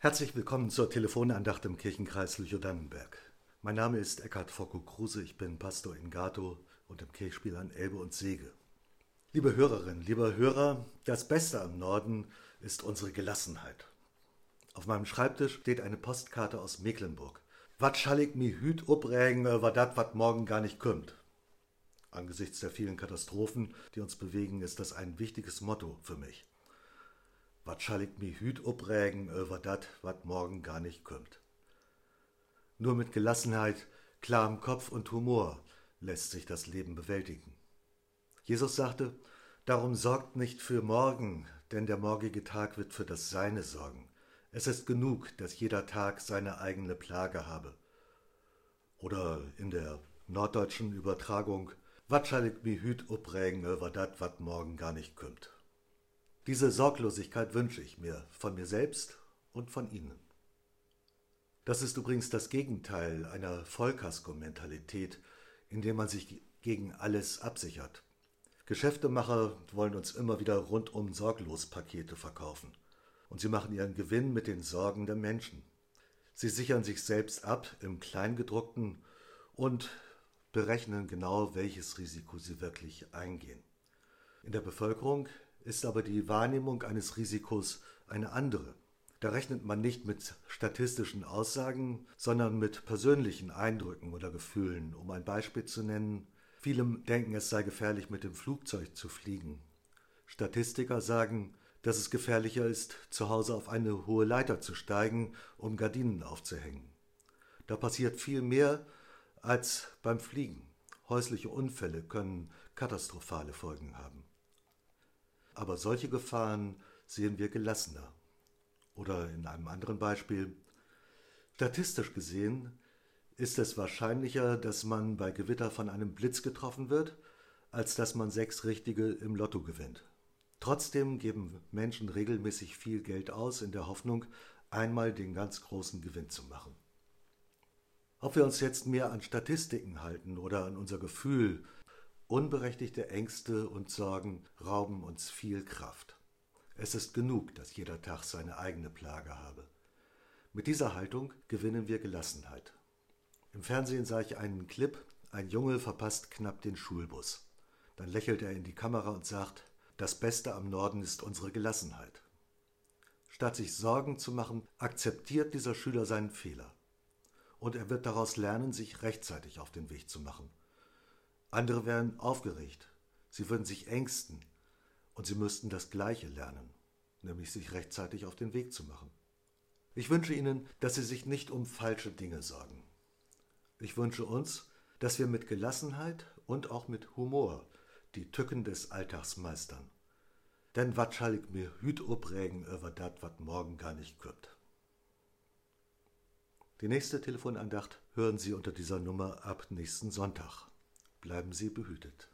Herzlich willkommen zur Telefonandacht im Kirchenkreis Lüchow-Dannenberg. Mein Name ist Eckhard Focko Kruse, ich bin Pastor in Gato und im Kirchspiel an Elbe und Sege. Liebe Hörerinnen, lieber Hörer, das Beste am Norden ist unsere Gelassenheit. Auf meinem Schreibtisch steht eine Postkarte aus Mecklenburg. Wat schall ich mi hüt uprägen, war dat, wat morgen gar nicht kümmt. Angesichts der vielen Katastrophen, die uns bewegen, ist das ein wichtiges Motto für mich. Wat schall ich mi hüt uprägen über dat, wat morgen gar nicht kümmt. Nur mit Gelassenheit, klarem Kopf und Humor lässt sich das Leben bewältigen. Jesus sagte, Darum sorgt nicht für morgen, denn der morgige Tag wird für das Seine sorgen. Es ist genug, dass jeder Tag seine eigene Plage habe. Oder in der norddeutschen Übertragung, wat schall ich mi hüt uprägen über dat, wat morgen gar nicht kümmt. Diese Sorglosigkeit wünsche ich mir von mir selbst und von Ihnen. Das ist übrigens das Gegenteil einer Vollkasko-Mentalität, in der man sich gegen alles absichert. Geschäftemacher wollen uns immer wieder rundum sorglos Pakete verkaufen. Und sie machen ihren Gewinn mit den Sorgen der Menschen. Sie sichern sich selbst ab im Kleingedruckten und berechnen genau, welches Risiko sie wirklich eingehen. In der Bevölkerung ist aber die Wahrnehmung eines Risikos eine andere. Da rechnet man nicht mit statistischen Aussagen, sondern mit persönlichen Eindrücken oder Gefühlen. Um ein Beispiel zu nennen, viele denken, es sei gefährlich, mit dem Flugzeug zu fliegen. Statistiker sagen, dass es gefährlicher ist, zu Hause auf eine hohe Leiter zu steigen, um Gardinen aufzuhängen. Da passiert viel mehr als beim Fliegen. Häusliche Unfälle können katastrophale Folgen haben aber solche Gefahren sehen wir gelassener. Oder in einem anderen Beispiel, statistisch gesehen ist es wahrscheinlicher, dass man bei Gewitter von einem Blitz getroffen wird, als dass man sechs Richtige im Lotto gewinnt. Trotzdem geben Menschen regelmäßig viel Geld aus in der Hoffnung, einmal den ganz großen Gewinn zu machen. Ob wir uns jetzt mehr an Statistiken halten oder an unser Gefühl, Unberechtigte Ängste und Sorgen rauben uns viel Kraft. Es ist genug, dass jeder Tag seine eigene Plage habe. Mit dieser Haltung gewinnen wir Gelassenheit. Im Fernsehen sah ich einen Clip, ein Junge verpasst knapp den Schulbus. Dann lächelt er in die Kamera und sagt, das Beste am Norden ist unsere Gelassenheit. Statt sich Sorgen zu machen, akzeptiert dieser Schüler seinen Fehler. Und er wird daraus lernen, sich rechtzeitig auf den Weg zu machen. Andere wären aufgeregt, sie würden sich ängsten und sie müssten das Gleiche lernen, nämlich sich rechtzeitig auf den Weg zu machen. Ich wünsche Ihnen, dass Sie sich nicht um falsche Dinge sorgen. Ich wünsche uns, dass wir mit Gelassenheit und auch mit Humor die Tücken des Alltags meistern. Denn wat schall ich mir hüt oprägen über dat, wat morgen gar nicht kürbt. Die nächste Telefonandacht hören Sie unter dieser Nummer ab nächsten Sonntag. Bleiben Sie behütet.